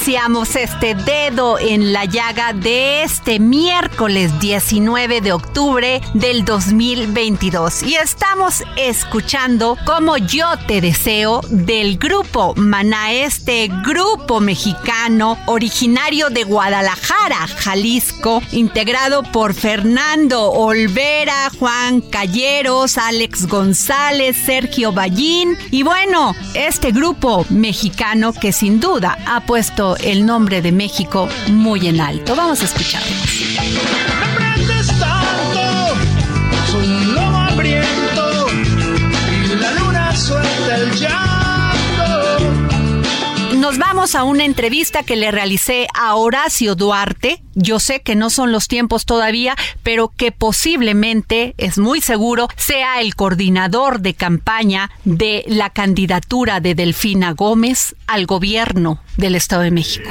Iniciamos este dedo en la llaga de este miércoles 19 de octubre del 2022 y estamos escuchando como yo te deseo del grupo Maná, este grupo mexicano originario de Guadalajara, Jalisco, integrado por Fernando Olvera, Juan Calleros, Alex González, Sergio Ballín. Y bueno, este grupo mexicano que sin duda ha puesto el nombre de México muy en alto. Vamos a escucharlos. Nos vamos a una entrevista que le realicé a Horacio Duarte. Yo sé que no son los tiempos todavía, pero que posiblemente, es muy seguro, sea el coordinador de campaña de la candidatura de Delfina Gómez al gobierno del Estado de México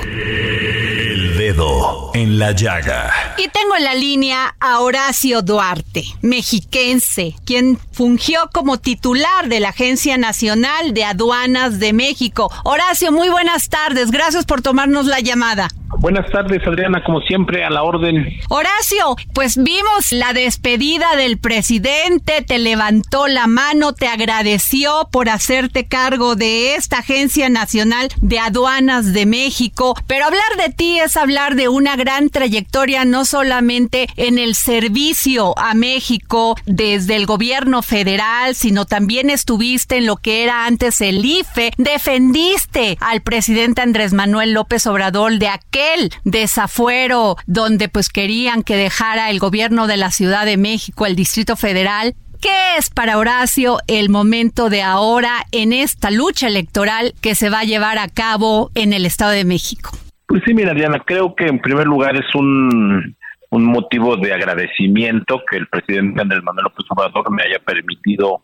en la llaga. Y tengo en la línea a Horacio Duarte, mexiquense, quien fungió como titular de la Agencia Nacional de Aduanas de México. Horacio, muy buenas tardes. Gracias por tomarnos la llamada. Buenas tardes, Adriana, como siempre, a la orden. Horacio, pues vimos la despedida del presidente, te levantó la mano, te agradeció por hacerte cargo de esta Agencia Nacional de Aduanas de México, pero hablar de ti es hablar de una gran trayectoria, no solamente en el servicio a México desde el gobierno federal, sino también estuviste en lo que era antes el IFE, defendiste al presidente Andrés Manuel López Obrador de aquel desafuero donde pues querían que dejara el gobierno de la Ciudad de México, el Distrito Federal. ¿Qué es para Horacio el momento de ahora en esta lucha electoral que se va a llevar a cabo en el Estado de México? Pues sí, mira, Diana, creo que en primer lugar es un, un motivo de agradecimiento que el presidente Andrés Manuel López Obrador me haya permitido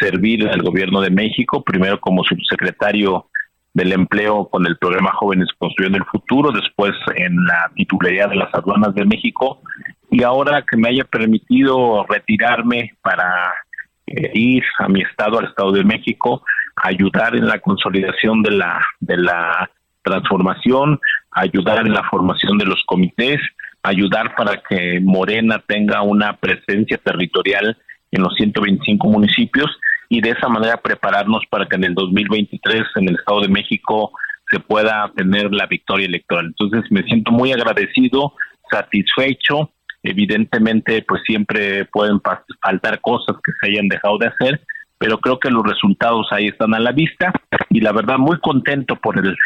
servir el gobierno de México, primero como subsecretario del empleo con el programa Jóvenes Construyendo el Futuro, después en la titularidad de las aduanas de México y ahora que me haya permitido retirarme para eh, ir a mi estado, al Estado de México, ayudar en la consolidación de la de la transformación, ayudar en la formación de los comités, ayudar para que Morena tenga una presencia territorial en los 125 municipios y de esa manera prepararnos para que en el 2023 en el Estado de México se pueda tener la victoria electoral. Entonces me siento muy agradecido, satisfecho. Evidentemente, pues siempre pueden faltar cosas que se hayan dejado de hacer, pero creo que los resultados ahí están a la vista y la verdad muy contento por el,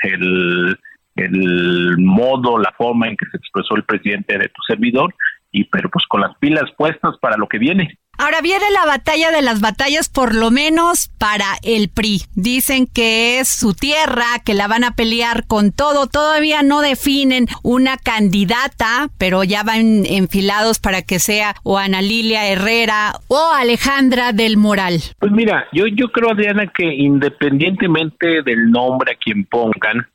el, modo, la forma en que se expresó el presidente de tu servidor y pero pues con las pilas puestas para lo que viene. Ahora viene la batalla de las batallas, por lo menos para el PRI. Dicen que es su tierra, que la van a pelear con todo. Todavía no definen una candidata, pero ya van enfilados para que sea o Ana Lilia Herrera o Alejandra del Moral. Pues mira, yo, yo creo, Adriana, que independientemente del nombre a quien pongan,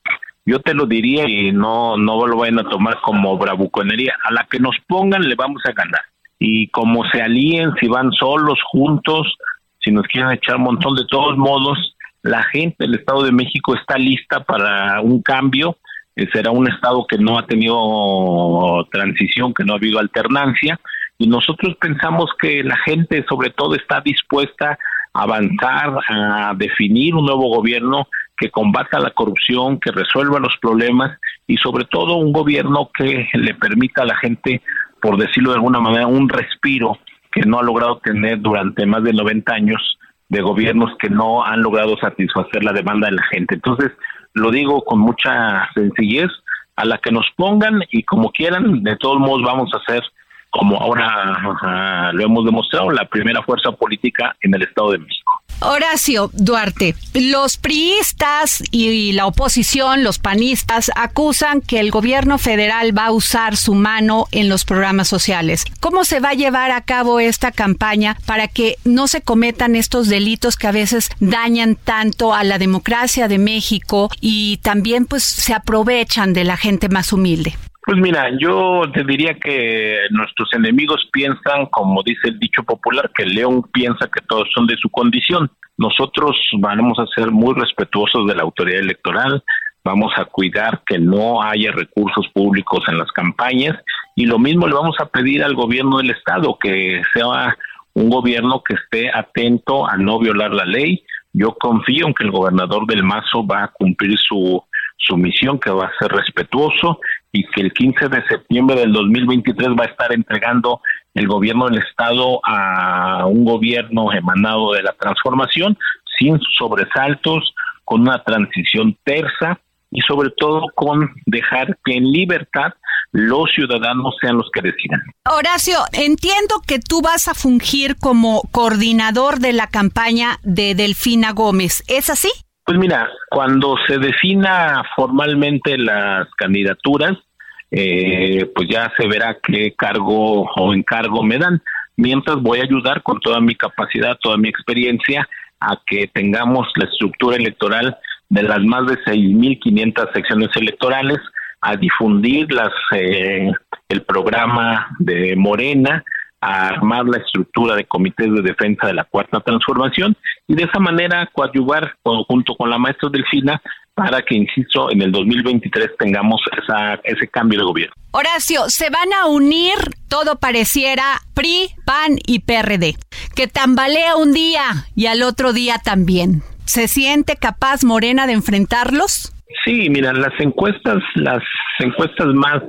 yo te lo diría y no, no lo vayan a tomar como bravuconería. A la que nos pongan le vamos a ganar y como se alíen, si van solos, juntos, si nos quieren echar un montón, de todos modos, la gente del Estado de México está lista para un cambio, eh, será un Estado que no ha tenido transición, que no ha habido alternancia, y nosotros pensamos que la gente sobre todo está dispuesta a avanzar, a definir un nuevo gobierno que combata la corrupción, que resuelva los problemas y sobre todo un gobierno que le permita a la gente por decirlo de alguna manera, un respiro que no ha logrado tener durante más de 90 años de gobiernos que no han logrado satisfacer la demanda de la gente. Entonces, lo digo con mucha sencillez, a la que nos pongan y como quieran, de todos modos vamos a hacer como ahora lo hemos demostrado, la primera fuerza política en el Estado de México. Horacio Duarte, los priistas y la oposición, los panistas, acusan que el gobierno federal va a usar su mano en los programas sociales. ¿Cómo se va a llevar a cabo esta campaña para que no se cometan estos delitos que a veces dañan tanto a la democracia de México y también pues se aprovechan de la gente más humilde? Pues mira, yo te diría que nuestros enemigos piensan, como dice el dicho popular, que el león piensa que todos son de su condición. Nosotros vamos a ser muy respetuosos de la autoridad electoral, vamos a cuidar que no haya recursos públicos en las campañas y lo mismo le vamos a pedir al gobierno del estado que sea un gobierno que esté atento a no violar la ley. Yo confío en que el gobernador del Mazo va a cumplir su su misión, que va a ser respetuoso y que el 15 de septiembre del 2023 va a estar entregando el gobierno del Estado a un gobierno emanado de la transformación, sin sobresaltos, con una transición tersa y sobre todo con dejar que en libertad los ciudadanos sean los que decidan. Horacio, entiendo que tú vas a fungir como coordinador de la campaña de Delfina Gómez. ¿Es así? Pues mira, cuando se defina formalmente las candidaturas, eh, pues ya se verá qué cargo o encargo me dan. Mientras voy a ayudar con toda mi capacidad, toda mi experiencia, a que tengamos la estructura electoral de las más de 6.500 secciones electorales, a difundir las eh, el programa de Morena, a armar la estructura de comités de defensa de la cuarta transformación y de esa manera coadyuvar junto con la maestra Delfina para que, insisto, en el 2023 tengamos esa, ese cambio de gobierno. Horacio, se van a unir, todo pareciera, PRI, PAN y PRD, que tambalea un día y al otro día también. ¿Se siente capaz Morena de enfrentarlos? Sí, mira, las encuestas, las encuestas más,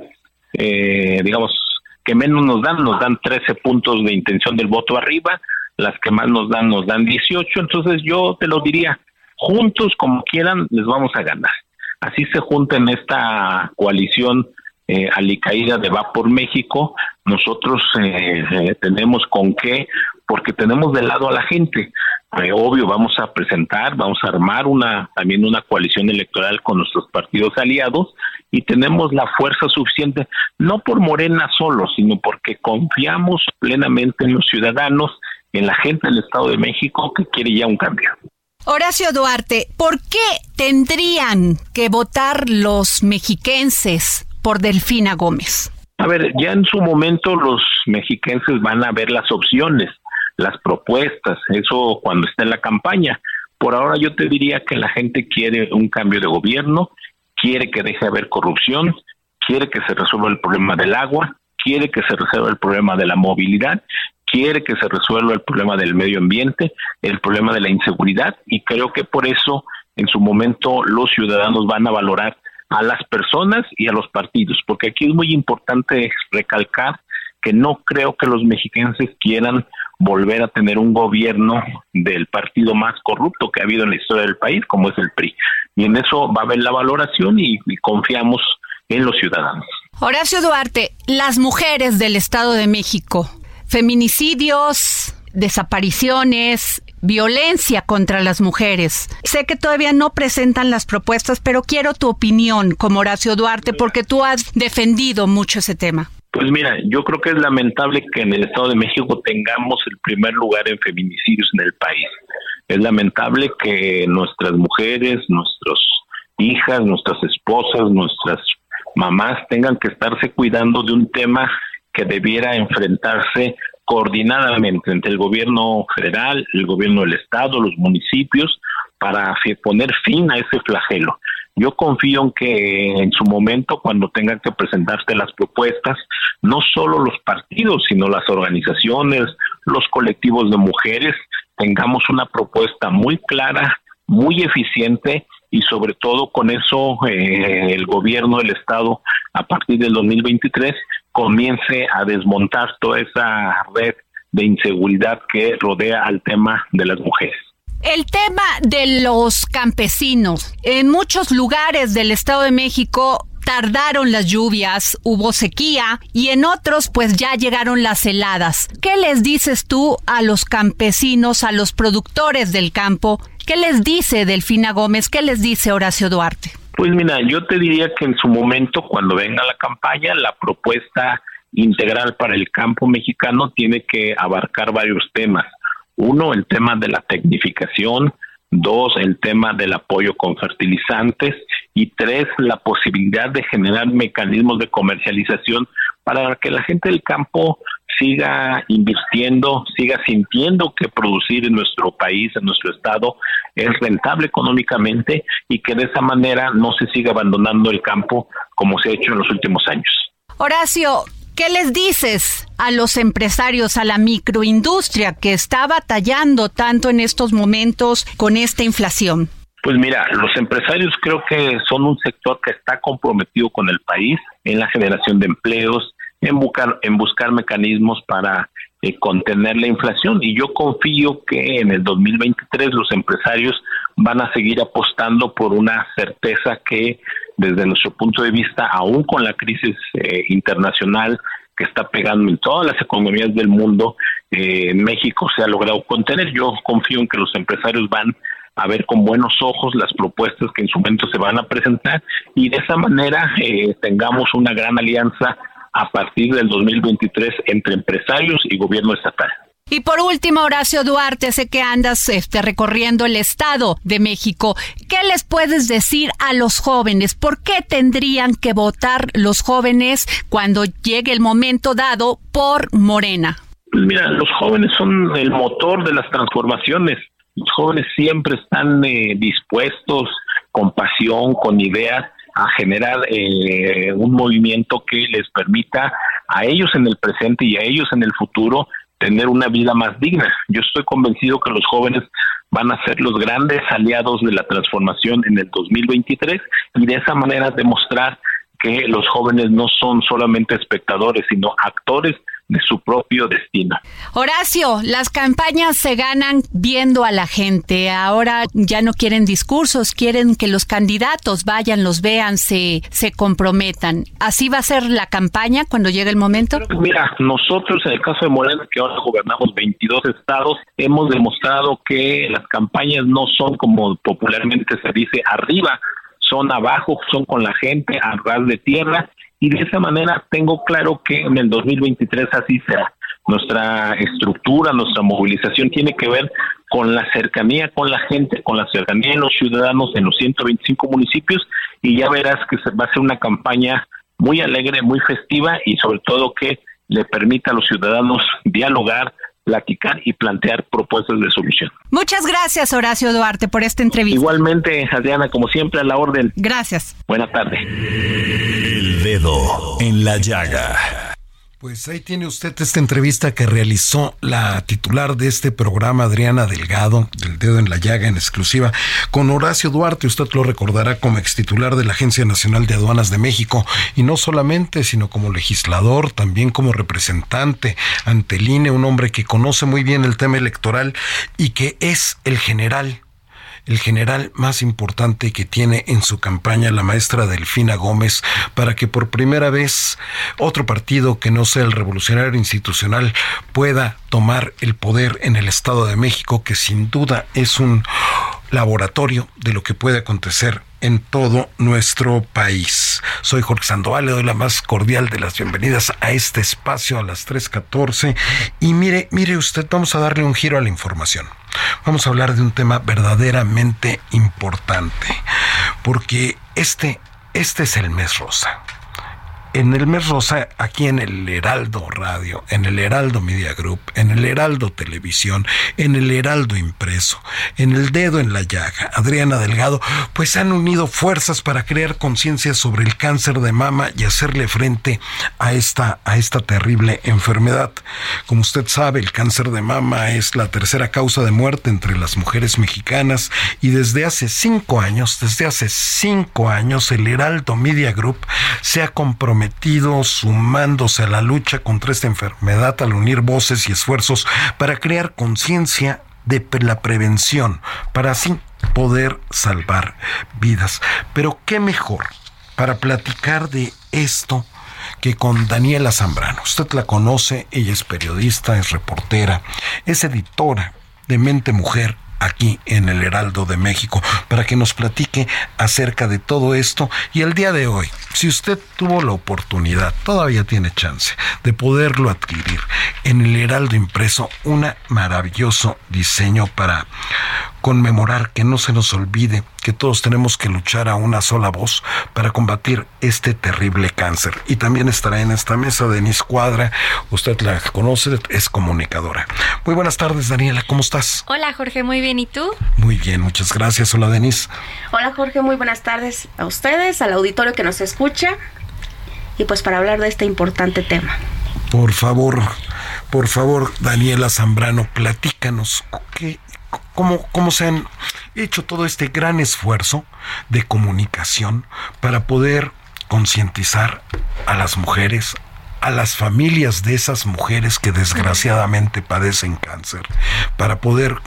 eh, digamos, que menos nos dan, nos dan 13 puntos de intención del voto arriba, las que más nos dan, nos dan 18, entonces yo te lo diría, juntos como quieran, les vamos a ganar. Así se junta en esta coalición eh, alicaída de Va por México, nosotros eh, eh, tenemos con qué, porque tenemos de lado a la gente. Eh, obvio, vamos a presentar, vamos a armar una también una coalición electoral con nuestros partidos aliados y tenemos la fuerza suficiente, no por Morena solo, sino porque confiamos plenamente en los ciudadanos, en la gente del Estado de México que quiere ya un cambio. Horacio Duarte, ¿por qué tendrían que votar los mexiquenses por Delfina Gómez? A ver, ya en su momento los mexiquenses van a ver las opciones, las propuestas, eso cuando esté en la campaña. Por ahora yo te diría que la gente quiere un cambio de gobierno, quiere que deje de haber corrupción, quiere que se resuelva el problema del agua, quiere que se resuelva el problema de la movilidad, quiere que se resuelva el problema del medio ambiente, el problema de la inseguridad y creo que por eso en su momento los ciudadanos van a valorar a las personas y a los partidos, porque aquí es muy importante recalcar que no creo que los mexicanos quieran volver a tener un gobierno del partido más corrupto que ha habido en la historia del país, como es el PRI. Y en eso va a haber la valoración y, y confiamos en los ciudadanos. Horacio Duarte, las mujeres del Estado de México, feminicidios, desapariciones, violencia contra las mujeres. Sé que todavía no presentan las propuestas, pero quiero tu opinión como Horacio Duarte porque tú has defendido mucho ese tema. Pues mira, yo creo que es lamentable que en el Estado de México tengamos el primer lugar en feminicidios en el país. Es lamentable que nuestras mujeres, nuestras hijas, nuestras esposas, nuestras mamás tengan que estarse cuidando de un tema que debiera enfrentarse coordinadamente entre el gobierno federal, el gobierno del estado, los municipios, para poner fin a ese flagelo. Yo confío en que en su momento, cuando tengan que presentarse las propuestas, no solo los partidos, sino las organizaciones, los colectivos de mujeres, tengamos una propuesta muy clara, muy eficiente y sobre todo con eso eh, el gobierno del estado a partir del 2023 comience a desmontar toda esa red de inseguridad que rodea al tema de las mujeres. El tema de los campesinos. En muchos lugares del Estado de México tardaron las lluvias, hubo sequía y en otros pues ya llegaron las heladas. ¿Qué les dices tú a los campesinos, a los productores del campo? ¿Qué les dice Delfina Gómez? ¿Qué les dice Horacio Duarte? Pues mira, yo te diría que en su momento, cuando venga la campaña, la propuesta integral para el campo mexicano tiene que abarcar varios temas. Uno, el tema de la tecnificación, dos, el tema del apoyo con fertilizantes y tres, la posibilidad de generar mecanismos de comercialización para que la gente del campo siga invirtiendo, siga sintiendo que producir en nuestro país, en nuestro estado, es rentable económicamente y que de esa manera no se siga abandonando el campo como se ha hecho en los últimos años. Horacio, ¿Qué les dices a los empresarios, a la microindustria que está batallando tanto en estos momentos con esta inflación? Pues mira, los empresarios creo que son un sector que está comprometido con el país en la generación de empleos, en buscar, en buscar mecanismos para eh, contener la inflación y yo confío que en el 2023 los empresarios van a seguir apostando por una certeza que desde nuestro punto de vista, aún con la crisis eh, internacional que está pegando en todas las economías del mundo, eh, México se ha logrado contener. Yo confío en que los empresarios van a ver con buenos ojos las propuestas que en su momento se van a presentar y de esa manera eh, tengamos una gran alianza a partir del 2023 entre empresarios y gobierno estatal. Y por último, Horacio Duarte, sé que andas este, recorriendo el Estado de México. ¿Qué les puedes decir a los jóvenes? ¿Por qué tendrían que votar los jóvenes cuando llegue el momento dado por Morena? Pues mira, los jóvenes son el motor de las transformaciones. Los jóvenes siempre están eh, dispuestos, con pasión, con ideas, a generar eh, un movimiento que les permita a ellos en el presente y a ellos en el futuro tener una vida más digna. Yo estoy convencido que los jóvenes van a ser los grandes aliados de la transformación en el 2023 y de esa manera demostrar que los jóvenes no son solamente espectadores, sino actores de su propio destino. Horacio, las campañas se ganan viendo a la gente. Ahora ya no quieren discursos, quieren que los candidatos vayan, los vean, se, se comprometan. ¿Así va a ser la campaña cuando llegue el momento? Mira, nosotros en el caso de Morena, que ahora gobernamos 22 estados, hemos demostrado que las campañas no son como popularmente se dice arriba, son abajo, son con la gente a ras de tierra y de esa manera tengo claro que en el 2023 así será. Nuestra estructura, nuestra movilización tiene que ver con la cercanía con la gente, con la cercanía de los ciudadanos en los 125 municipios y ya verás que va a ser una campaña muy alegre, muy festiva y sobre todo que le permita a los ciudadanos dialogar, platicar y plantear propuestas de solución. Muchas gracias, Horacio Duarte, por esta entrevista. Igualmente, Adriana, como siempre, a la orden. Gracias. Buenas tardes. El dedo en la llaga. Pues ahí tiene usted esta entrevista que realizó la titular de este programa, Adriana Delgado, del dedo en la llaga en exclusiva, con Horacio Duarte. Usted lo recordará como extitular de la Agencia Nacional de Aduanas de México, y no solamente, sino como legislador, también como representante ante el INE, un hombre que conoce muy bien el tema electoral y que es el general el general más importante que tiene en su campaña la maestra Delfina Gómez para que por primera vez otro partido que no sea el revolucionario institucional pueda tomar el poder en el Estado de México, que sin duda es un laboratorio de lo que puede acontecer en todo nuestro país. Soy Jorge Sandoval, le doy la más cordial de las bienvenidas a este espacio a las 3.14 y mire, mire usted, vamos a darle un giro a la información. Vamos a hablar de un tema verdaderamente importante, porque este, este es el mes rosa en el mes rosa, aquí en el Heraldo Radio, en el Heraldo Media Group, en el Heraldo Televisión, en el Heraldo Impreso, en el Dedo en la Llaga, Adriana Delgado, pues han unido fuerzas para crear conciencia sobre el cáncer de mama y hacerle frente a esta, a esta terrible enfermedad. Como usted sabe, el cáncer de mama es la tercera causa de muerte entre las mujeres mexicanas y desde hace cinco años, desde hace cinco años, el Heraldo Media Group se ha comprometido sumándose a la lucha contra esta enfermedad al unir voces y esfuerzos para crear conciencia de la prevención, para así poder salvar vidas. Pero qué mejor para platicar de esto que con Daniela Zambrano. Usted la conoce, ella es periodista, es reportera, es editora de Mente Mujer aquí en el Heraldo de México para que nos platique acerca de todo esto. Y el día de hoy, si usted tuvo la oportunidad, todavía tiene chance de poderlo adquirir en el Heraldo impreso, un maravilloso diseño para conmemorar que no se nos olvide que todos tenemos que luchar a una sola voz para combatir este terrible cáncer. Y también estará en esta mesa Denise Cuadra, usted la conoce, es comunicadora. Muy buenas tardes, Daniela, ¿cómo estás? Hola, Jorge, muy bien, ¿y tú? Muy bien, muchas gracias. Hola, Denise. Hola, Jorge, muy buenas tardes a ustedes, al auditorio que nos escucha y pues para hablar de este importante tema. Por favor, por favor, Daniela Zambrano, platícanos qué cómo, se han hecho todo este gran esfuerzo de comunicación para poder concientizar a las mujeres, a las familias de esas mujeres que desgraciadamente padecen cáncer, para poder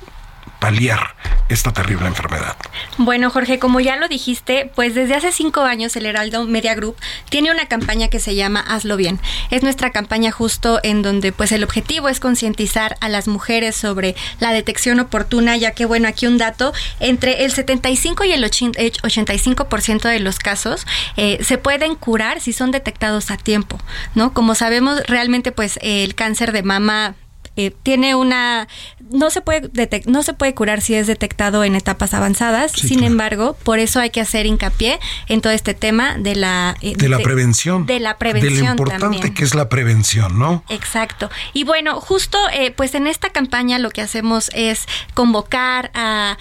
paliar esta terrible enfermedad? Bueno, Jorge, como ya lo dijiste, pues desde hace cinco años el Heraldo Media Group tiene una campaña que se llama Hazlo Bien. Es nuestra campaña justo en donde pues el objetivo es concientizar a las mujeres sobre la detección oportuna, ya que bueno, aquí un dato, entre el 75 y el 85% de los casos eh, se pueden curar si son detectados a tiempo, ¿no? Como sabemos, realmente pues el cáncer de mama eh, tiene una no se puede no se puede curar si es detectado en etapas avanzadas. Sin embargo por eso hay que hacer hincapié en todo este tema de la eh, de, la prevención. de la prevención de lo importante que es la prevención no exacto. Y bueno justo eh, pues en esta campaña lo que hacemos es convocar a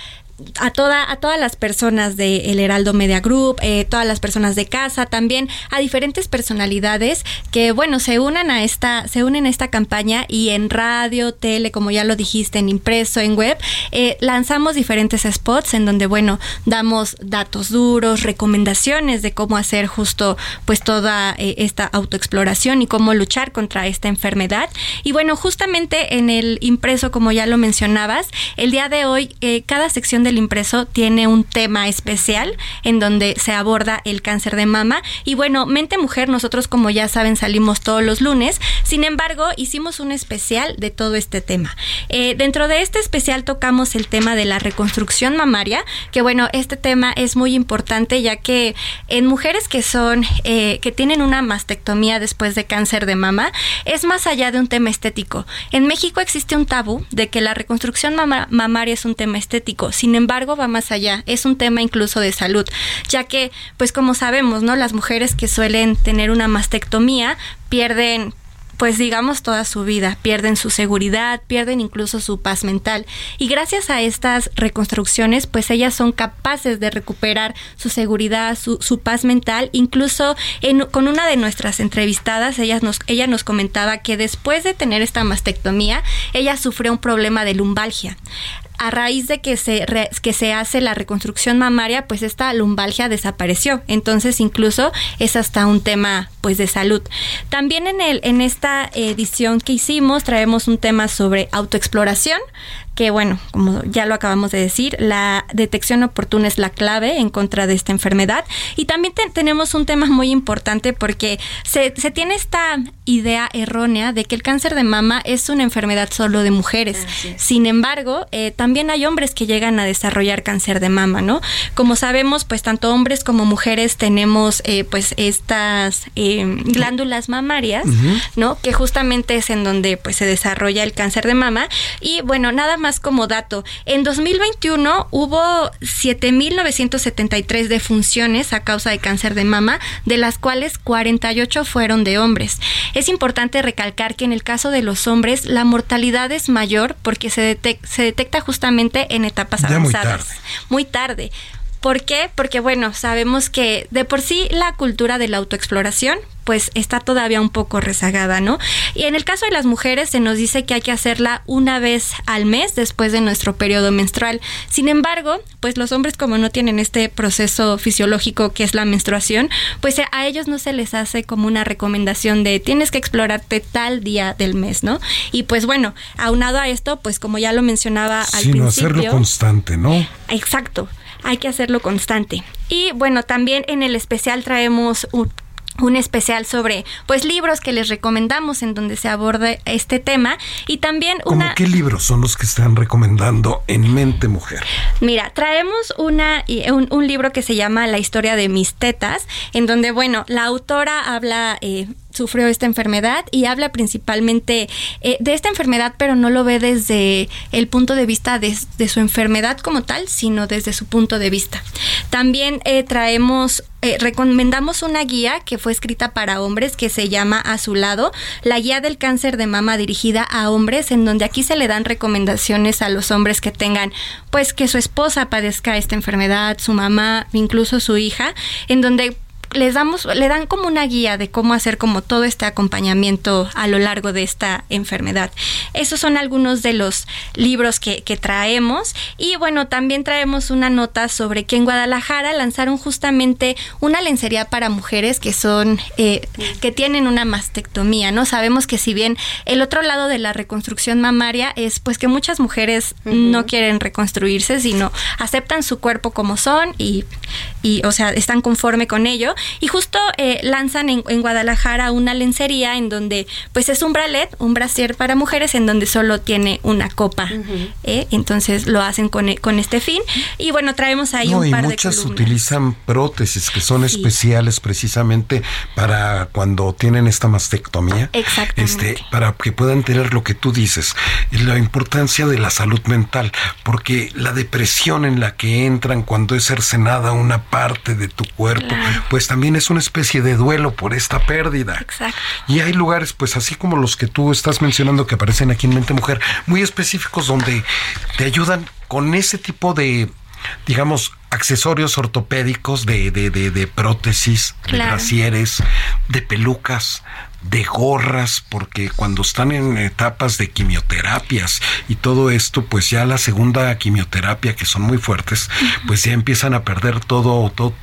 a, toda, a todas las personas de El Heraldo Media Group, eh, todas las personas de casa, también a diferentes personalidades que, bueno, se unan a esta, se unen a esta campaña y en radio, tele, como ya lo dijiste, en impreso, en web, eh, lanzamos diferentes spots en donde, bueno, damos datos duros, recomendaciones de cómo hacer justo, pues, toda eh, esta autoexploración y cómo luchar contra esta enfermedad. Y bueno, justamente en el impreso, como ya lo mencionabas, el día de hoy, cada sección de el impreso tiene un tema especial en donde se aborda el cáncer de mama. Y bueno, Mente Mujer, nosotros como ya saben salimos todos los lunes. Sin embargo, hicimos un especial de todo este tema. Eh, dentro de este especial tocamos el tema de la reconstrucción mamaria, que bueno, este tema es muy importante ya que en mujeres que son, eh, que tienen una mastectomía después de cáncer de mama, es más allá de un tema estético. En México existe un tabú de que la reconstrucción mamaria es un tema estético. Sin embargo, va más allá. Es un tema incluso de salud, ya que, pues como sabemos, ¿no? Las mujeres que suelen tener una mastectomía pierden pues digamos toda su vida, pierden su seguridad, pierden incluso su paz mental. Y gracias a estas reconstrucciones, pues ellas son capaces de recuperar su seguridad, su, su paz mental. Incluso en, con una de nuestras entrevistadas, ella nos, ella nos comentaba que después de tener esta mastectomía, ella sufrió un problema de lumbalgia a raíz de que se, que se hace la reconstrucción mamaria, pues esta lumbalgia desapareció. Entonces, incluso es hasta un tema pues de salud. También en el en esta edición que hicimos traemos un tema sobre autoexploración que bueno, como ya lo acabamos de decir, la detección oportuna es la clave en contra de esta enfermedad. Y también tenemos un tema muy importante porque se, se tiene esta idea errónea de que el cáncer de mama es una enfermedad solo de mujeres. Sin embargo, eh, también hay hombres que llegan a desarrollar cáncer de mama, ¿no? Como sabemos, pues tanto hombres como mujeres tenemos eh, pues estas eh, glándulas mamarias, ¿no? Que justamente es en donde pues se desarrolla el cáncer de mama. Y bueno, nada más como dato, en 2021 hubo 7.973 defunciones a causa de cáncer de mama, de las cuales 48 fueron de hombres. Es importante recalcar que en el caso de los hombres la mortalidad es mayor porque se, se detecta justamente en etapas avanzadas. Muy tarde. ¿Por qué? Porque bueno, sabemos que de por sí la cultura de la autoexploración pues está todavía un poco rezagada, ¿no? Y en el caso de las mujeres se nos dice que hay que hacerla una vez al mes después de nuestro periodo menstrual. Sin embargo, pues los hombres como no tienen este proceso fisiológico que es la menstruación, pues a ellos no se les hace como una recomendación de tienes que explorarte tal día del mes, ¿no? Y pues bueno, aunado a esto, pues como ya lo mencionaba al Sino hacerlo constante, ¿no? Exacto hay que hacerlo constante. Y bueno, también en el especial traemos un, un especial sobre pues libros que les recomendamos en donde se aborda este tema y también una qué libros son los que están recomendando en Mente Mujer? Mira, traemos una un, un libro que se llama La historia de mis tetas, en donde bueno, la autora habla eh, sufrió esta enfermedad y habla principalmente eh, de esta enfermedad, pero no lo ve desde el punto de vista de, su enfermedad como tal, sino desde su punto de vista. También eh, traemos eh, recomendamos una guía que fue escrita para hombres que se llama A su lado, la guía del cáncer de mama dirigida a hombres, en donde aquí se le dan recomendaciones a los hombres que tengan, pues que su esposa padezca esta enfermedad, su mamá, incluso su hija, en donde les damos, le dan como una guía de cómo hacer como todo este acompañamiento a lo largo de esta enfermedad. Esos son algunos de los libros que, que traemos. Y bueno, también traemos una nota sobre que en Guadalajara lanzaron justamente una lencería para mujeres que son, eh, que tienen una mastectomía, ¿no? Sabemos que si bien el otro lado de la reconstrucción mamaria es pues que muchas mujeres no quieren reconstruirse, sino aceptan su cuerpo como son y, y o sea, están conforme con ello y justo eh, lanzan en, Guadalajara una lencería en donde pues es un bralet, un brasier para mujeres en donde solo tiene una copa. ¿eh? Entonces lo hacen con, con, este fin. Y bueno, traemos ahí un par y muchas utilizan prótesis que son especiales precisamente para cuando tienen esta mastectomía. Exactamente. Este, para que puedan tener lo que tú dices, la importancia de la salud mental, porque la depresión en la que entran cuando es cercenada una parte de tu cuerpo, pues también es una especie de duelo por esta pérdida. Exacto. Y hay lugares, pues así como los que tú estás mencionando que aparecen aquí en Mente Mujer, muy específicos donde te ayudan con ese tipo de, digamos, accesorios ortopédicos de, de, de, prótesis, de brasieres, de pelucas, de gorras, porque cuando están en etapas de quimioterapias y todo esto, pues ya la segunda quimioterapia, que son muy fuertes, pues ya empiezan a perder todo, todo,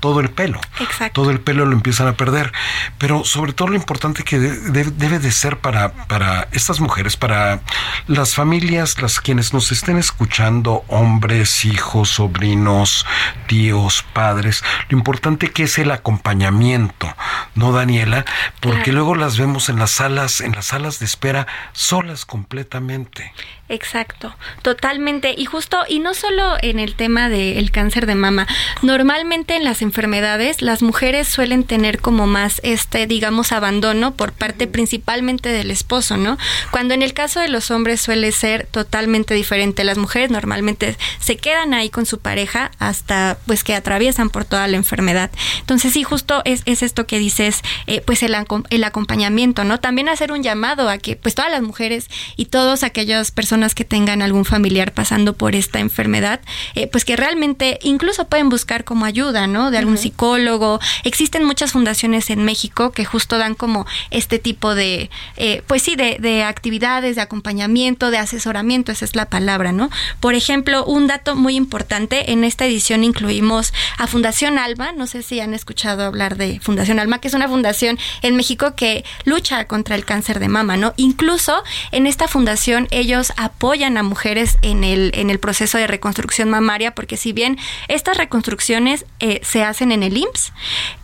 todo, el pelo. Exacto. Todo el pelo lo empiezan a perder. Pero sobre todo lo importante que debe de ser para, para estas mujeres, para las familias, las quienes nos estén escuchando, hombres, hijos, sobrinos, tíos, padres, lo importante que es el acompañamiento, ¿no, Daniela? Porque luego las vemos en las salas, en las salas de espera solas completamente. Exacto, totalmente. Y justo, y no solo en el tema del cáncer de mama, normalmente en las enfermedades las mujeres suelen tener como más este, digamos, abandono por parte principalmente del esposo, ¿no? Cuando en el caso de los hombres suele ser totalmente diferente. Las mujeres normalmente se quedan ahí con su pareja hasta pues que atraviesan por toda la enfermedad. Entonces sí, justo es, es esto que dices, eh, pues el, el acompañamiento, ¿no? También hacer un llamado a que pues todas las mujeres y todos aquellas personas que tengan algún familiar pasando por esta enfermedad, eh, pues que realmente incluso pueden buscar como ayuda, ¿no? De algún psicólogo. Existen muchas fundaciones en México que justo dan como este tipo de, eh, pues sí, de, de actividades, de acompañamiento, de asesoramiento, esa es la palabra, ¿no? Por ejemplo, un dato muy importante, en esta edición incluimos a Fundación Alma, no sé si han escuchado hablar de Fundación Alma, que es una fundación en México que que lucha contra el cáncer de mama, ¿no? Incluso en esta fundación ellos apoyan a mujeres en el, en el proceso de reconstrucción mamaria, porque si bien estas reconstrucciones eh, se hacen en el IMSS,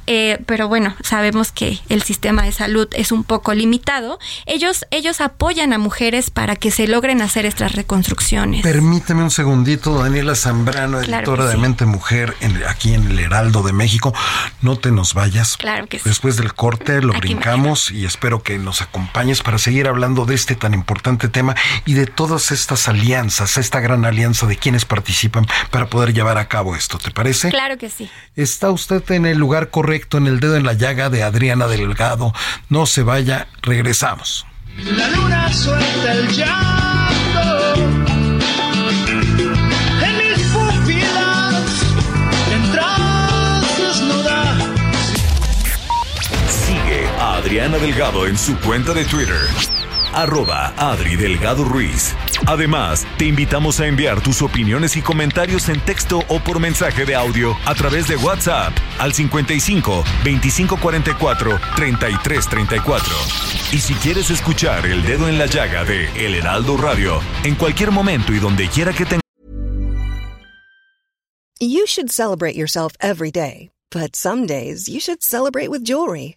eh, pero bueno, sabemos que el sistema de salud es un poco limitado. Ellos, ellos apoyan a mujeres para que se logren hacer estas reconstrucciones. Permíteme un segundito, Daniela Zambrano, editora de Mente Mujer, aquí en el Heraldo de México. No te nos vayas. Claro que sí. Después del corte lo brincamos y espero que nos acompañes para seguir hablando de este tan importante tema y de todas estas alianzas, esta gran alianza de quienes participan para poder llevar a cabo esto. ¿Te parece? Claro que sí. Está usted en el lugar correcto en el dedo en la llaga de Adriana Delgado. No se vaya, regresamos. La luna suelta el llanto. En mis pupilas, desnuda. Sigue a Adriana Delgado en su cuenta de Twitter arroba Adri Delgado Ruiz. Además, te invitamos a enviar tus opiniones y comentarios en texto o por mensaje de audio a través de WhatsApp al 55 2544 3334. Y si quieres escuchar El Dedo en la Llaga de El Heraldo Radio en cualquier momento y donde quiera que tengas. You should celebrate yourself every day, but some days you should celebrate with jewelry.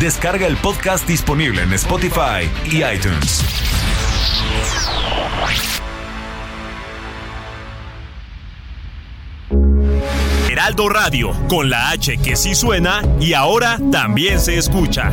Descarga el podcast disponible en Spotify y iTunes. Heraldo Radio, con la H que sí suena y ahora también se escucha.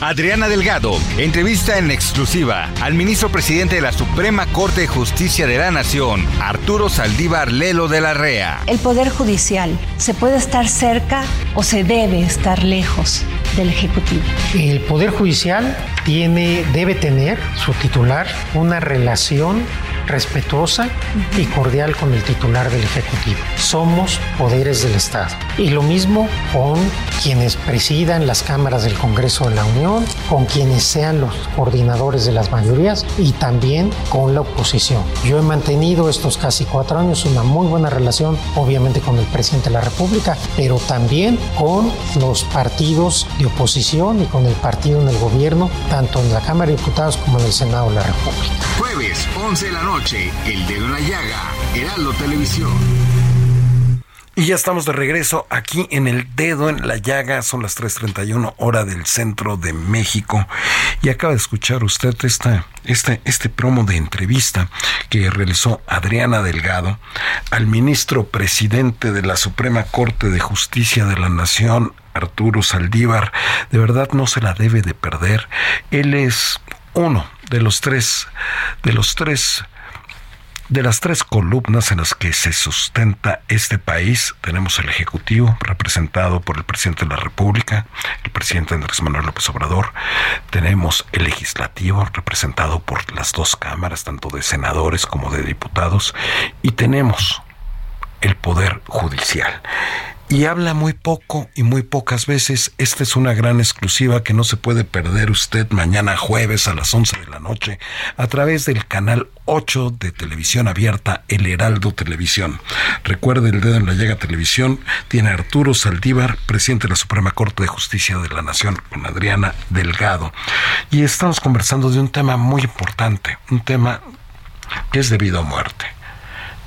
Adriana Delgado entrevista en exclusiva al ministro presidente de la Suprema Corte de Justicia de la Nación, Arturo Saldívar Lelo de la Rea. El Poder Judicial se puede estar cerca o se debe estar lejos del Ejecutivo. El Poder Judicial tiene, debe tener su titular una relación respetuosa y cordial con el titular del Ejecutivo. Somos poderes del Estado. Y lo mismo con quienes presidan las cámaras del Congreso de la Unión, con quienes sean los coordinadores de las mayorías y también con la oposición. Yo he mantenido estos casi cuatro años una muy buena relación, obviamente con el presidente de la República, pero también con los partidos de oposición y con el partido en el gobierno, tanto en la Cámara de Diputados como en el Senado de la República. Jueves, 11 de la noche, El Dedo en la Llaga, Heraldo Televisión. Y ya estamos de regreso aquí en el dedo en la llaga, son las 3.31 hora del centro de México. Y acaba de escuchar usted esta, este, este promo de entrevista que realizó Adriana Delgado al ministro presidente de la Suprema Corte de Justicia de la Nación, Arturo Saldívar. De verdad no se la debe de perder. Él es uno de los tres, de los tres de las tres columnas en las que se sustenta este país, tenemos el Ejecutivo, representado por el presidente de la República, el presidente Andrés Manuel López Obrador. Tenemos el Legislativo, representado por las dos cámaras, tanto de senadores como de diputados. Y tenemos el Poder Judicial y habla muy poco y muy pocas veces. Esta es una gran exclusiva que no se puede perder usted mañana jueves a las 11 de la noche a través del canal 8 de televisión abierta El Heraldo Televisión. Recuerde el dedo en la llega televisión. Tiene Arturo Saldívar, presidente de la Suprema Corte de Justicia de la Nación, con Adriana Delgado. Y estamos conversando de un tema muy importante, un tema que es debido a muerte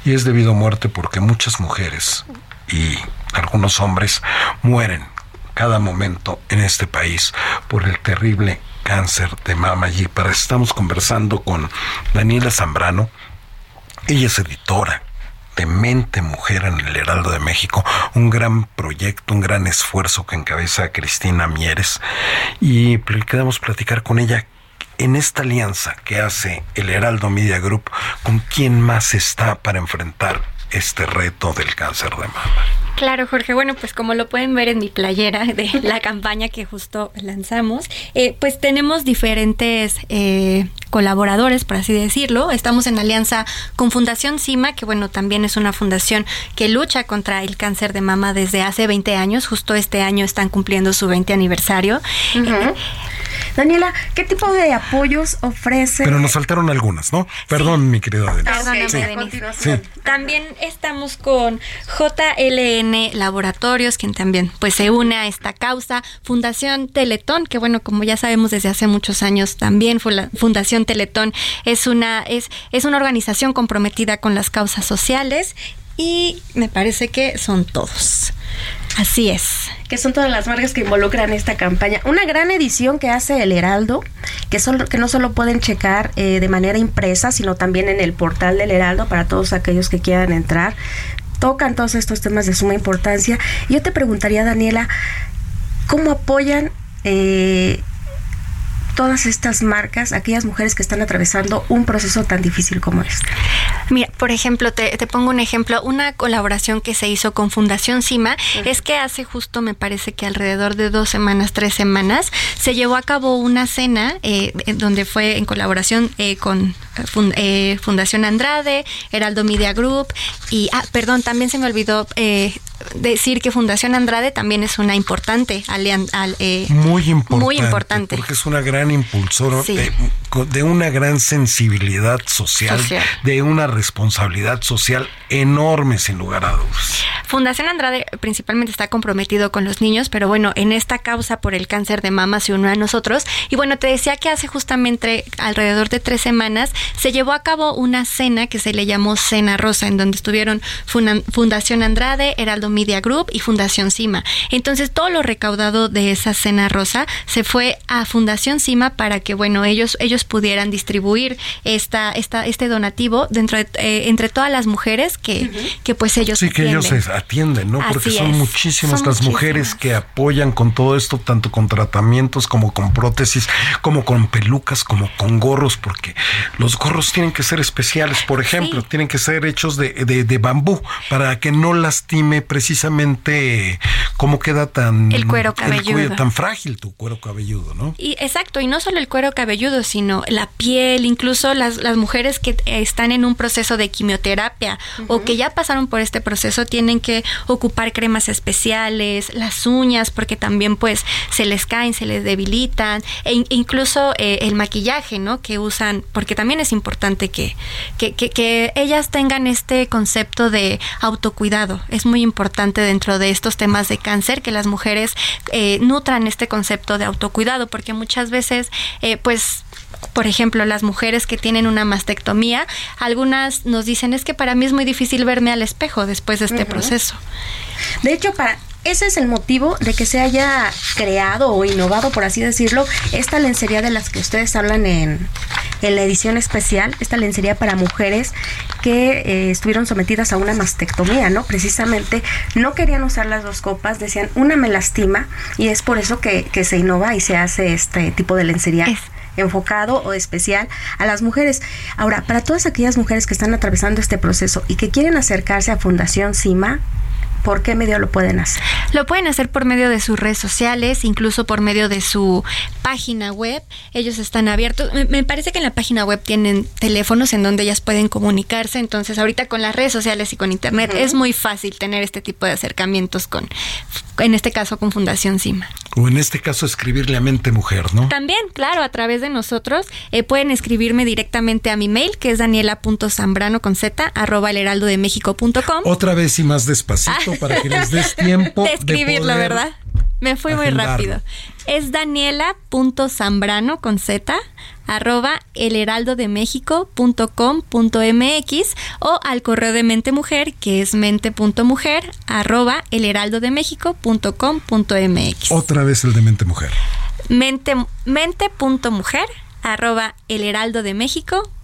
Y es debido a muerte porque muchas mujeres y algunos hombres mueren cada momento en este país por el terrible cáncer de mama. Y para estamos conversando con Daniela Zambrano. Ella es editora de Mente Mujer en el Heraldo de México, un gran proyecto, un gran esfuerzo que encabeza Cristina Mieres. Y queremos platicar con ella en esta alianza que hace el Heraldo Media Group, con quién más está para enfrentar este reto del cáncer de mama. Claro, Jorge. Bueno, pues como lo pueden ver en mi playera de la campaña que justo lanzamos, eh, pues tenemos diferentes eh, colaboradores, por así decirlo. Estamos en alianza con Fundación CIMA, que bueno, también es una fundación que lucha contra el cáncer de mama desde hace 20 años. Justo este año están cumpliendo su 20 aniversario. Daniela, ¿qué tipo de apoyos ofrece? Pero nos faltaron algunas, ¿no? Perdón, mi querida Denise. También estamos con JLN Laboratorios, quien también pues se une a esta causa. Fundación Teletón, que bueno, como ya sabemos desde hace muchos años también Fundación Teletón es una es es una organización comprometida con las causas sociales y me parece que son todos. Así es. Que son todas las marcas que involucran esta campaña. Una gran edición que hace el Heraldo, que, solo, que no solo pueden checar eh, de manera impresa, sino también en el portal del Heraldo para todos aquellos que quieran entrar. Tocan todos estos temas de suma importancia. Yo te preguntaría, Daniela, ¿cómo apoyan eh, todas estas marcas, aquellas mujeres que están atravesando un proceso tan difícil como este? Mira, por ejemplo, te, pongo un ejemplo, una colaboración que se hizo con Fundación CIMA es que hace justo, me parece que alrededor de dos semanas, tres semanas, se llevó a cabo una cena eh, donde fue en colaboración eh, con eh, Fundación Andrade, Heraldo Media Group y, ah, perdón, también se me olvidó decir que Fundación Andrade también es una importante alianza. muy importante. Muy importante. Porque es una gran impulsora de, una gran sensibilidad social, de una responsabilidad social enorme, sin lugar a dudas. Fundación Andrade principalmente está comprometido con los niños, pero bueno, en esta causa por el cáncer de mama se unió a nosotros. Y bueno, te decía que hace justamente alrededor de tres semanas se llevó a cabo una cena que se le llamó Cena Rosa, en donde estuvieron Fundación Andrade, Heraldo Media Group y Fundación Cima. Entonces, todo lo recaudado de esa Cena Rosa se fue a Fundación Cima para que, bueno, ellos, ellos pudieran distribuir esta, esta, este donativo dentro de, eh, entre todas las mujeres que, que pues ellos Sí, que ellos atienden, ¿no? Porque son muchísimas las mujeres que apoyan con todo esto, tanto con tratamientos como con prótesis, como con pelucas, como con gorros, porque los gorros tienen que ser especiales, por ejemplo, tienen que ser hechos de, de, bambú para que no lastime precisamente cómo queda tan el cuero cabelludo, tan frágil tu cuero cabelludo, ¿no? Y exacto, y no solo el cuero cabelludo, sino la piel, incluso las, las mujeres que están en un proceso de quimioterapia o que ya pasaron por este proceso tienen que ocupar cremas especiales, las uñas, porque también pues se les caen, se les debilitan, e incluso eh, el maquillaje, ¿no? Que usan, porque también es importante que, que, que, ellas tengan este concepto de autocuidado. Es muy importante dentro de estos temas de cáncer que las mujeres eh, nutran este concepto de autocuidado, porque muchas veces, eh, pues, por ejemplo, las mujeres que tienen una mastectomía, algunas nos dicen es que para mí es muy difícil verme al espejo después de este proceso. De hecho, para ese es el motivo de que se haya creado o innovado, por así decirlo, esta lencería de las que ustedes hablan en, en la edición especial, esta lencería para mujeres que eh, estuvieron sometidas a una mastectomía, ¿no? Precisamente no querían usar las dos copas, decían una me lastima y es por eso que, que se innova y se hace este tipo de lencería enfocado o especial a las mujeres. Ahora, para todas aquellas mujeres que están atravesando este proceso y que quieren acercarse a Fundación CIMA, ¿por qué medio lo pueden hacer? Lo pueden hacer por medio de sus redes sociales, incluso por medio de su página web. Ellos están abiertos. Me, parece que en la página web tienen teléfonos en donde ellas pueden comunicarse. Entonces, ahorita con las redes sociales y con internet es muy fácil tener este tipo de acercamientos con, en este caso, con Fundación CIMA. O en este caso, escribirle a Mente Mujer, ¿no? También, claro, a través de nosotros eh, pueden escribirme directamente a mi mail, que es daniela.zambrano con z, arroba Otra vez y más despacito para que les des tiempo de escribirlo, ¿verdad? Me fui muy rápido. Es daniela.zambrano con z arroba elheraldodemexico.com.mx o al correo de mente mujer que es mente.mujer arroba elheraldodemexico.com.mx. Otra vez el de mente mujer. Mente, mente.mujer arroba elheraldodemexico.com.mx.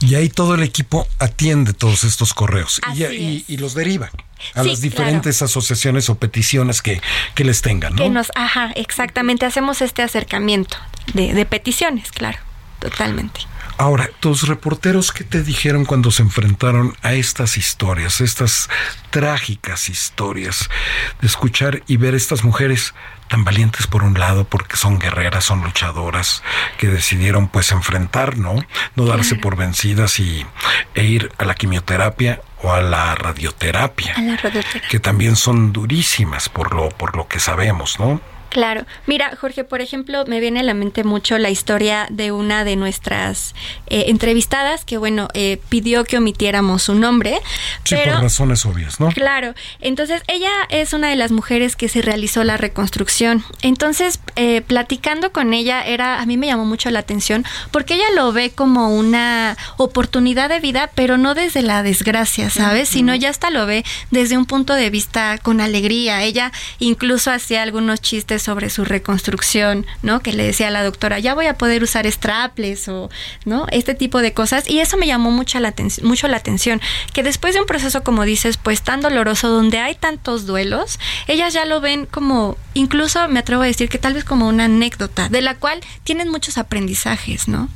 Y ahí todo el equipo atiende todos estos correos. Y, y, y, los deriva a Sí, las diferentes asociaciones o peticiones que, que les tengan, ¿no? Que nos, ajá, exactamente, hacemos este acercamiento de, de peticiones, claro, totalmente. Ahora, tus reporteros, ¿qué te dijeron cuando se enfrentaron a estas historias, estas trágicas historias de escuchar y ver estas mujeres tan valientes por un lado, porque son guerreras, son luchadoras, que decidieron pues enfrentar, ¿no? No darse por vencidas y, e ir a la quimioterapia o a la radioterapia, A la radioterapia. que también son durísimas por lo, por lo que sabemos, ¿no? Claro. Mira, Jorge, por ejemplo, me viene a la mente mucho la historia de una de nuestras eh, entrevistadas que, bueno, eh, pidió que omitiéramos su nombre. Sí, pero, por razones obvias, ¿no? Claro. Entonces, ella es una de las mujeres que se realizó la reconstrucción. Entonces, eh, platicando con ella, era, a mí me llamó mucho la atención porque ella lo ve como una oportunidad de vida, pero no desde la desgracia, ¿sabes? Sino ya hasta lo ve desde un punto de vista con alegría. Ella incluso hacía algunos chistes sobre su reconstrucción, ¿no? Que le decía a la doctora, ya voy a poder usar straples o, ¿no? Este tipo de cosas. Y eso me llamó mucho la, mucho la atención, que después de un proceso, como dices, pues tan doloroso, donde hay tantos duelos, ellas ya lo ven como, incluso me atrevo a decir que tal vez como una anécdota, de la cual tienen muchos aprendizajes, ¿no?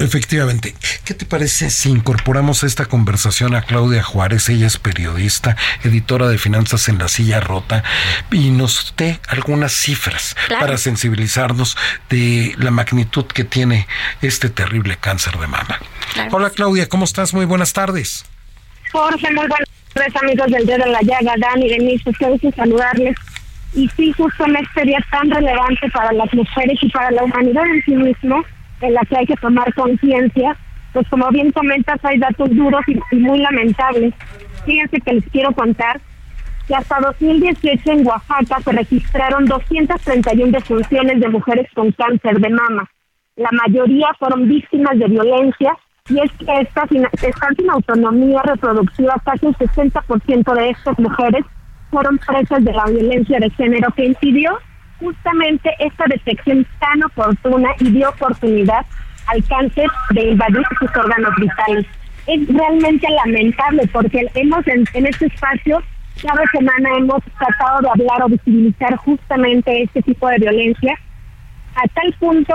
Efectivamente. ¿Qué te parece si incorporamos a esta conversación a Claudia Juárez? Ella es periodista, editora de Finanzas en la Silla Rota, y nos dé algunas cifras Claro. para sensibilizarnos de la magnitud que tiene este terrible cáncer de mama. Claro. Hola Claudia, ¿cómo estás? Muy buenas tardes. Jorge, muy buenas tardes, amigos del Dedo en la Llaga, Dani, Denise, qué gusto saludarles. Y sí, justo en este día tan relevante para las mujeres y para la humanidad en sí mismo, en la que hay que tomar conciencia, pues como bien comentas, hay datos duros y, y muy lamentables. Fíjense que les quiero contar que hasta 2018 en Oaxaca se registraron 231 defunciones de mujeres con cáncer de mama. La mayoría fueron víctimas de violencia y es que estas están sin autonomía reproductiva. Casi el 60% de estas mujeres fueron presas de la violencia de género que impidió justamente esta detección tan oportuna y dio oportunidad al cáncer de invadir sus órganos vitales. Es realmente lamentable porque hemos en, en este espacio cada semana hemos tratado de hablar o visibilizar justamente este tipo de violencia a tal punto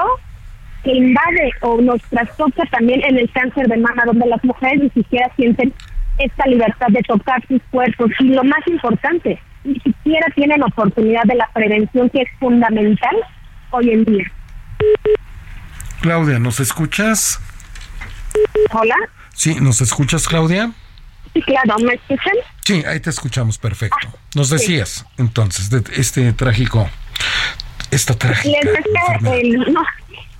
que invade o nos trastoca también en el cáncer de mama, donde las mujeres ni siquiera sienten esta libertad de tocar sus cuerpos. Y lo más importante, ni siquiera tienen oportunidad de la prevención que es fundamental hoy en día. Claudia, ¿nos escuchas? Hola, Sí, ¿nos escuchas Claudia? sí, claro, ¿me escuchan? Sí, ahí te escuchamos perfecto. Nos sí. decías entonces de este trágico, esta trágica Les el- no,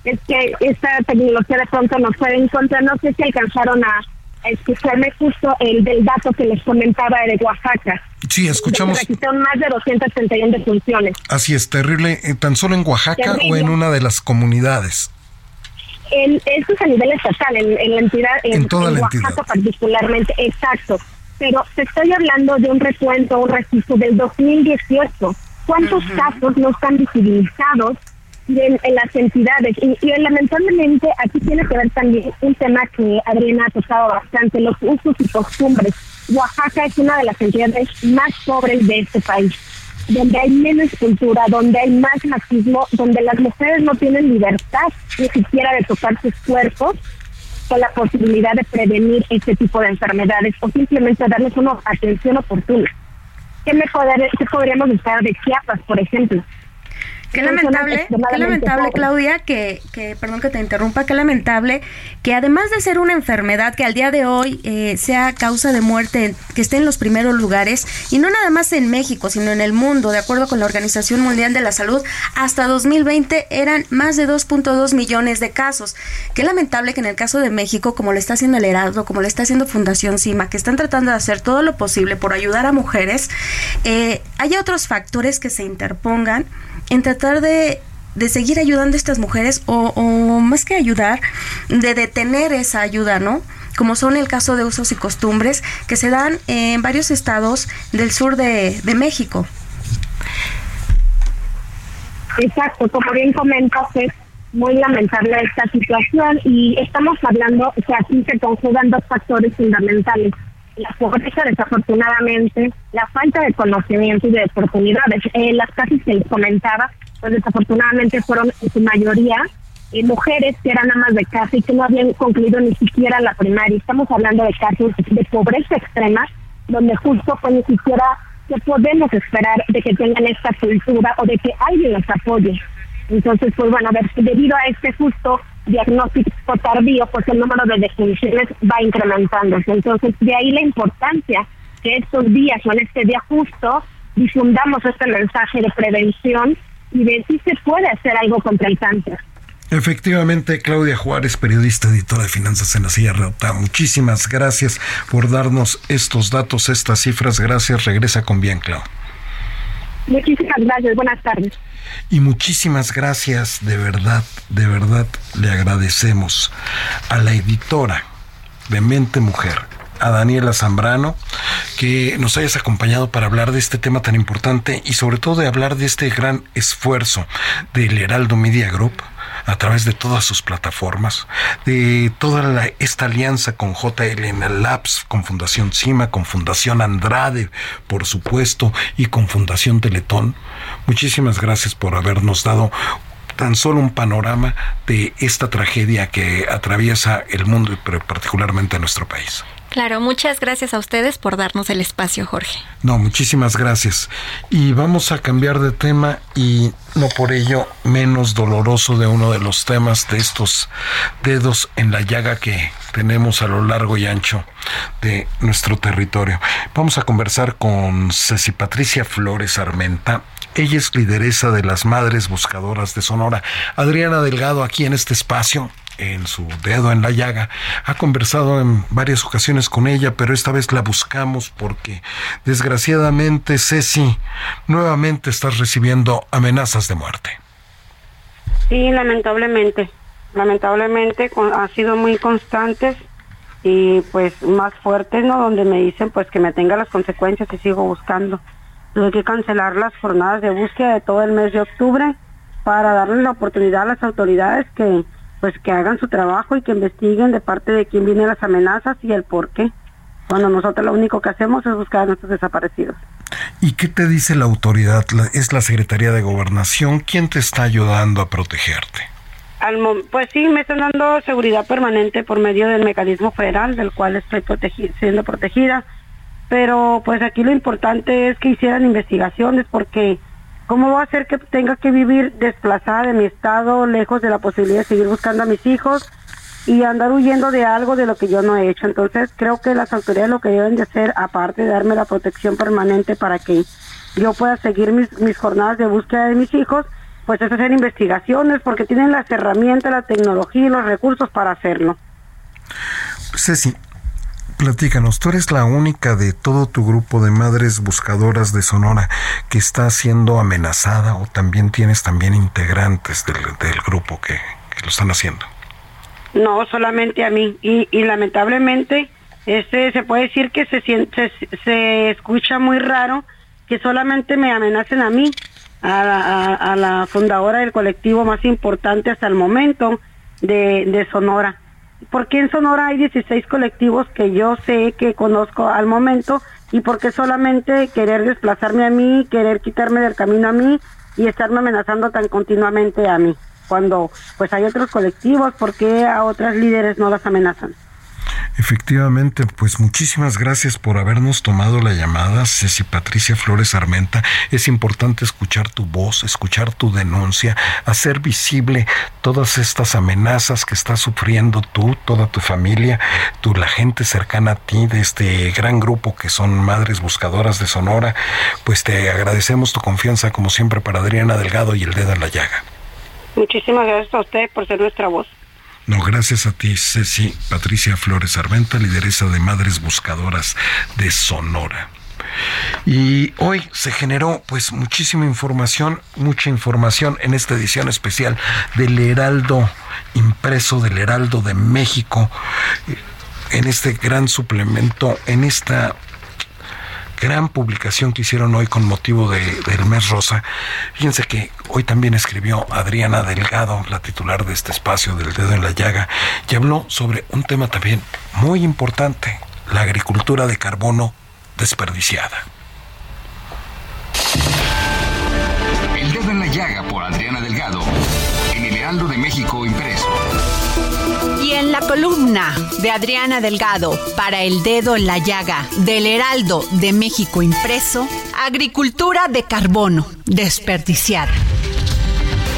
es que esta tecnología de pronto nos puede encontrar, no sé si alcanzaron a escucharme justo el del dato que les comentaba de Oaxaca. Sí, escuchamos. registraron más de 231 defunciones. Así es, terrible, eh, tan solo en Oaxaca o en una de las comunidades. En, esto es a nivel estatal, en, en la entidad, En toda la Oaxaca entidad. particularmente, exacto. Pero te estoy hablando de un recuento, un registro del 2018. ¿Cuántos casos no están visibilizados en, las entidades? Y, lamentablemente aquí tiene que ver también un tema que Adriana ha tocado bastante, los usos y costumbres. Oaxaca es una de las entidades más pobres de este país donde hay menos cultura, donde hay más machismo, donde las mujeres no tienen libertad ni siquiera de tocar sus cuerpos con la posibilidad de prevenir este tipo de enfermedades o simplemente darles una atención oportuna. ¿Qué, me qué podríamos estar de Chiapas, por ejemplo? Qué lamentable, qué lamentable, pobres. Claudia, que, que, perdón que te interrumpa, qué lamentable que además de ser una enfermedad que al día de hoy eh, sea causa de muerte, que esté en los primeros lugares, y no nada más en México, sino en el mundo, de acuerdo con la Organización Mundial de la Salud, hasta 2020 eran más de 2.2 millones de casos. Qué lamentable que en el caso de México, como lo está haciendo el Heraldo, como lo está haciendo Fundación CIMA, que están tratando de hacer todo lo posible por ayudar a mujeres, eh, haya otros factores que se interpongan en tratar de, de seguir ayudando a estas mujeres o, o más que ayudar, de detener esa ayuda, ¿no? como son el caso de usos y costumbres que se dan en varios estados del sur de, de México. Exacto, como bien comentas, es muy lamentable esta situación y estamos hablando, sea, aquí se conjugan dos factores fundamentales. La pobreza, desafortunadamente, la falta de conocimiento y de oportunidades. Eh, las casas que les comentaba, pues desafortunadamente fueron en su mayoría eh, mujeres que eran amas de casa y que no habían concluido ni siquiera la primaria. Estamos hablando de casos de pobreza extrema, donde justo pues ni siquiera se podemos esperar de que tengan esta cultura o de que alguien los apoye. Entonces, pues bueno, debido a este justo diagnóstico tardío, pues el número de defunciones va incrementándose. Entonces, de ahí la importancia que estos días o en este día justo difundamos este mensaje de prevención y de si se puede hacer algo contra el cáncer. Efectivamente, Claudia Juárez, periodista, editora de Finanzas en la Silla Rota. Muchísimas gracias por darnos estos datos, estas cifras. Gracias. Regresa con bien, Clau. Muchísimas gracias. Buenas tardes. Y muchísimas gracias, de verdad, de verdad le agradecemos a la editora de Mente Mujer, a Daniela Zambrano, que nos hayas acompañado para hablar de este tema tan importante y sobre todo de hablar de este gran esfuerzo del Heraldo Media Group a través de todas sus plataformas, de toda esta alianza con JLN Labs, con Fundación CIMA, con Fundación Andrade, por supuesto, y con Fundación Teletón. Muchísimas gracias por habernos dado tan solo un panorama de esta tragedia que atraviesa el mundo, pero particularmente nuestro país. Claro, muchas gracias a ustedes por darnos el espacio, Jorge. No, muchísimas gracias. Y vamos a cambiar de tema y no por ello menos doloroso de uno de los temas de estos dedos en la llaga que tenemos a lo largo y ancho de nuestro territorio. Vamos a conversar con Ceci Patricia Flores Armenta. Ella es lideresa de las Madres Buscadoras de Sonora. Adriana Delgado aquí en este espacio en su dedo en la llaga. Ha conversado en varias ocasiones con ella, pero esta vez la buscamos porque desgraciadamente, Ceci, nuevamente estás recibiendo amenazas de muerte. Sí, lamentablemente. Lamentablemente ha sido muy constantes y pues más fuertes, ¿no? Donde me dicen pues que me tenga las consecuencias y sigo buscando. Tuve que cancelar las jornadas de búsqueda de todo el mes de octubre para darle la oportunidad a las autoridades que pues que hagan su trabajo y que investiguen de parte de quién vienen las amenazas y el por qué. Cuando nosotros lo único que hacemos es buscar a nuestros desaparecidos. ¿Y qué te dice la autoridad? ¿Es la Secretaría de Gobernación? ¿Quién te está ayudando a protegerte? Al pues sí, me están dando seguridad permanente por medio del mecanismo federal del cual estoy siendo protegida. Pero pues aquí lo importante es que hicieran investigaciones porque ¿Cómo va a ser que tenga que vivir desplazada de mi estado, lejos de la posibilidad de seguir buscando a mis hijos y andar huyendo de algo de lo que yo no he hecho? Entonces creo que las autoridades lo que deben de hacer, aparte de darme la protección permanente para que yo pueda seguir mis, mis jornadas de búsqueda de mis hijos, pues es hacer investigaciones porque tienen las herramientas, la tecnología y los recursos para hacerlo. Ceci, Platícanos, tú eres la única de todo tu grupo de madres buscadoras de Sonora que está siendo amenazada o también tienes también integrantes del, grupo que, lo están haciendo. No, solamente a mí. Y, lamentablemente este, se puede decir que se, se, se, escucha muy raro que solamente me amenacen a mí, a la, fundadora del colectivo más importante hasta el momento de, de Sonora porque en Sonora hay 16 colectivos que yo sé que conozco al momento y porque solamente querer desplazarme a mí, querer quitarme del camino a mí y estarme amenazando tan continuamente a mí. Cuando pues hay otros colectivos, ¿por qué a otras líderes no las amenazan? Efectivamente, pues muchísimas gracias por habernos tomado la llamada, Ceci Patricia Flores Armenta. Es importante escuchar tu voz, escuchar tu denuncia, hacer visible todas estas amenazas que estás sufriendo tú, toda tu familia, tú, la gente cercana a ti de este gran grupo que son Madres Buscadoras de Sonora. Pues te agradecemos tu confianza como siempre para Adriana Delgado y el dedo en la llaga. Muchísimas gracias a usted por ser nuestra voz. No, gracias a ti, Ceci Patricia Flores Armenta, lideresa de Madres Buscadoras de Sonora. Y hoy se generó pues muchísima información, mucha información en esta edición especial del Heraldo impreso del Heraldo de México en este gran suplemento, en esta gran publicación que hicieron hoy con motivo del mes rosa. Fíjense que hoy también escribió Adriana Delgado, la titular de este espacio del dedo en la llaga, y habló sobre un tema también muy importante, la agricultura de carbono desperdiciada. Columna de Adriana Delgado para El Dedo en la Llaga del Heraldo de México impreso, Agricultura de Carbono desperdiciada.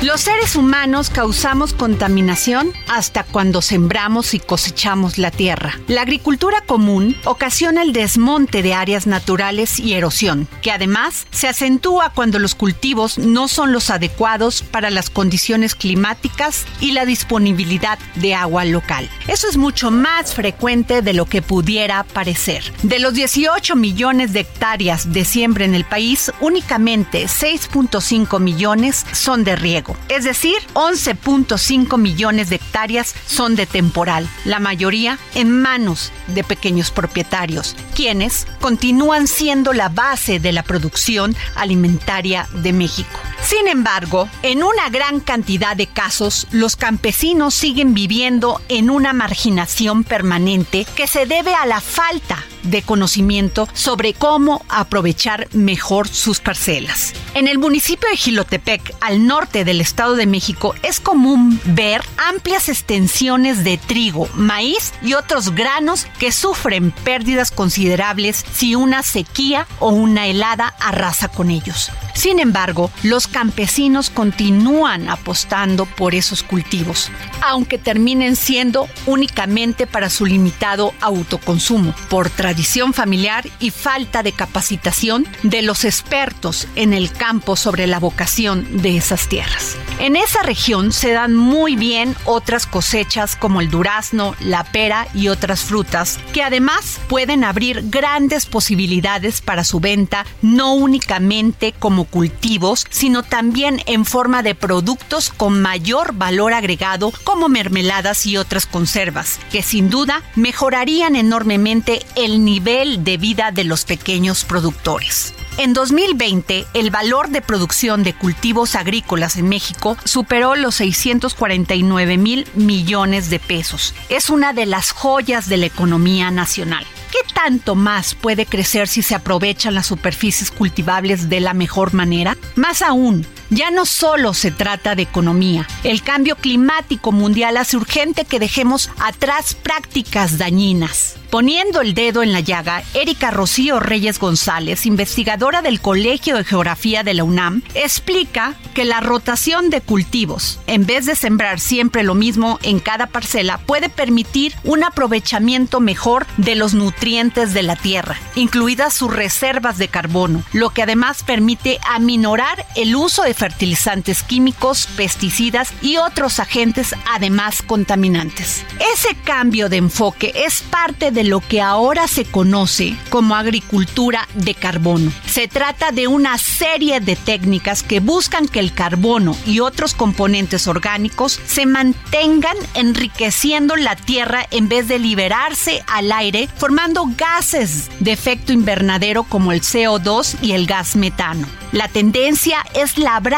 Los seres humanos causamos contaminación hasta cuando sembramos y cosechamos la tierra. La agricultura común ocasiona el desmonte de áreas naturales y erosión, que además se acentúa cuando los cultivos no son los adecuados para las condiciones climáticas y la disponibilidad de agua local. Eso es mucho más frecuente de lo que pudiera parecer. De los 18 millones de hectáreas de siembra en el país, únicamente 6.5 millones son de riego es decir, 11.5 millones de hectáreas son de temporal, la mayoría en manos de pequeños propietarios, quienes continúan siendo la base de la producción alimentaria de México. Sin embargo, en una gran cantidad de casos, los campesinos siguen viviendo en una marginación permanente que se debe a la falta de conocimiento sobre cómo aprovechar mejor sus parcelas. En el municipio de Gilotepec, al norte del Estado de México, es común ver amplias extensiones de trigo, maíz y otros granos que sufren pérdidas considerables si una sequía o una helada arrasa con ellos. Sin embargo, los campesinos continúan apostando por esos cultivos, aunque terminen siendo únicamente para su limitado autoconsumo, por tradición familiar y falta de capacitación de los expertos en el campo sobre la vocación de esas tierras. En esa región se dan muy bien otras cosechas como el durazno, la pera y otras frutas, que además pueden abrir grandes posibilidades para su venta, no únicamente como cultivos, sino también en forma de productos con mayor valor agregado como mermeladas y otras conservas, que sin duda mejorarían enormemente el nivel de vida de los pequeños productores. En 2020, el valor de producción de cultivos agrícolas en México superó los 649 mil millones de pesos. Es una de las joyas de la economía nacional. ¿Qué tanto más puede crecer si se aprovechan las superficies cultivables de la mejor manera? Más aún, ya no solo se trata de economía. El cambio climático mundial hace urgente que dejemos atrás prácticas dañinas. Poniendo el dedo en la llaga, Erika Rocío Reyes González, investigadora del Colegio de Geografía de la UNAM, explica que la rotación de cultivos, en vez de sembrar siempre lo mismo en cada parcela, puede permitir un aprovechamiento mejor de los nutrientes de la tierra, incluidas sus reservas de carbono, lo que además permite aminorar el uso de fertilizantes químicos, pesticidas y otros agentes además contaminantes. Ese cambio de enfoque es parte de lo que ahora se conoce como agricultura de carbono. Se trata de una serie de técnicas que buscan que el carbono y otros componentes orgánicos se mantengan enriqueciendo la tierra en vez de liberarse al aire formando gases de efecto invernadero como el CO2 y el gas metano. La tendencia es labrar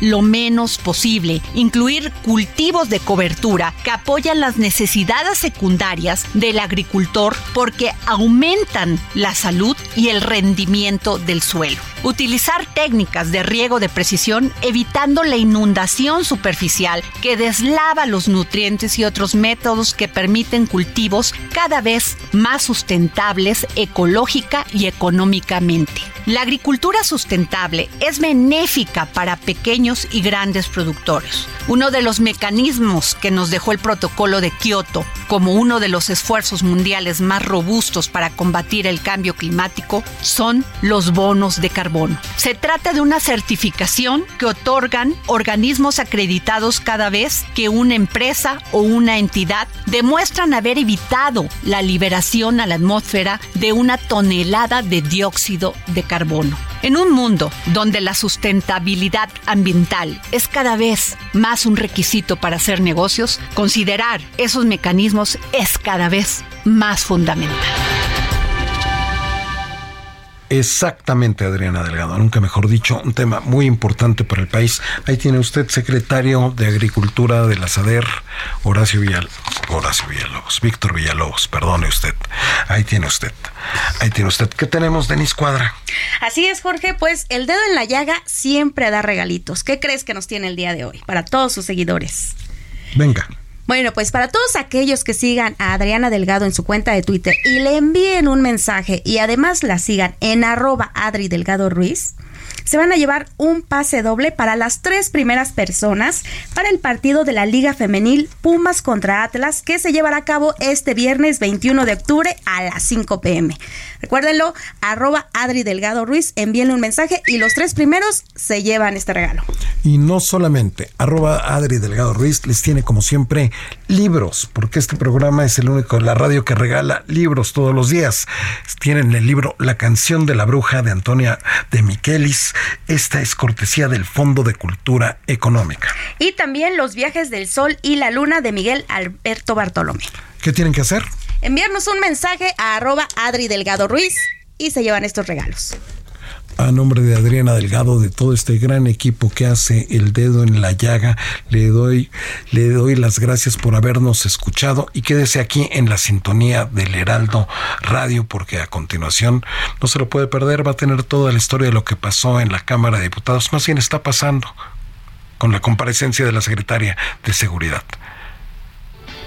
lo menos posible, incluir cultivos de cobertura que apoyan las necesidades secundarias del agricultor porque aumentan la salud y el rendimiento del suelo. Utilizar técnicas de riego de precisión evitando la inundación superficial que deslava los nutrientes y otros métodos que permiten cultivos cada vez más sustentables ecológica y económicamente. La agricultura sustentable es benéfica para pequeños y grandes productores. Uno de los mecanismos que nos dejó el protocolo de Kioto como uno de los esfuerzos mundiales más robustos para combatir el cambio climático son los bonos de carbono. Se trata de una certificación que otorgan organismos acreditados cada vez que una empresa o una entidad demuestran haber evitado la liberación a la atmósfera de una tonelada de dióxido de carbono. En un mundo donde la sustentabilidad ambiental es cada vez más un requisito para hacer negocios, considerar esos mecanismos es cada vez más fundamental. Exactamente, Adriana Delgado, nunca mejor dicho, un tema muy importante para el país. Ahí tiene usted, secretario de Agricultura de la SADER, Horacio Villalobos, Horacio Villalobos, Víctor Villalobos, perdone usted. Ahí tiene usted, ahí tiene usted. ¿Qué tenemos, Denis Cuadra? Así es, Jorge, pues el dedo en la llaga siempre da regalitos. ¿Qué crees que nos tiene el día de hoy para todos sus seguidores? Venga. Bueno, pues para todos aquellos que sigan a Adriana Delgado en su cuenta de Twitter y le envíen un mensaje y además la sigan en arroba Adri Delgado Ruiz, se van a llevar un pase doble para las tres primeras personas para el partido de la Liga Femenil Pumas contra Atlas que se llevará a cabo este viernes 21 de octubre a las 5 pm. Recuérdenlo, arroba Adri Delgado Ruiz, envíenle un mensaje y los tres primeros se llevan este regalo. Y no solamente, arroba Adri Delgado Ruiz les tiene como siempre libros, porque este programa es el único de la radio que regala libros todos los días. Tienen el libro La canción de la bruja de Antonia de Miquelis. Esta es cortesía del Fondo de Cultura Económica. Y también Los viajes del sol y la luna de Miguel Alberto Bartolomé. ¿Qué tienen que hacer? Enviarnos un mensaje a arroba Adri Delgado Ruiz y se llevan estos regalos a nombre de Adriana Delgado, de todo este gran equipo que hace el dedo en la llaga, le doy, le doy las gracias por habernos escuchado y quédese aquí en la sintonía del Heraldo Radio, porque a continuación no se lo puede perder, va a tener toda la historia de lo que pasó en la Cámara de Diputados, más bien está pasando con la comparecencia de la secretaria de Seguridad.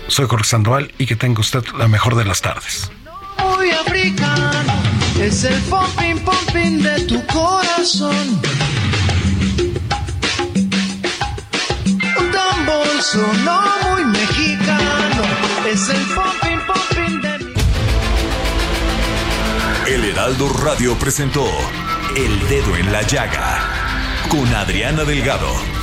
Soy Jorge Sandoval y que tenga usted la mejor de las tardes. Muy africano, es el pompín pompín de tu corazón. Un tambor sonó muy mexicano, es el pompín pompín de mi... El Heraldo Radio presentó El Dedo en la Llaga con Adriana Delgado.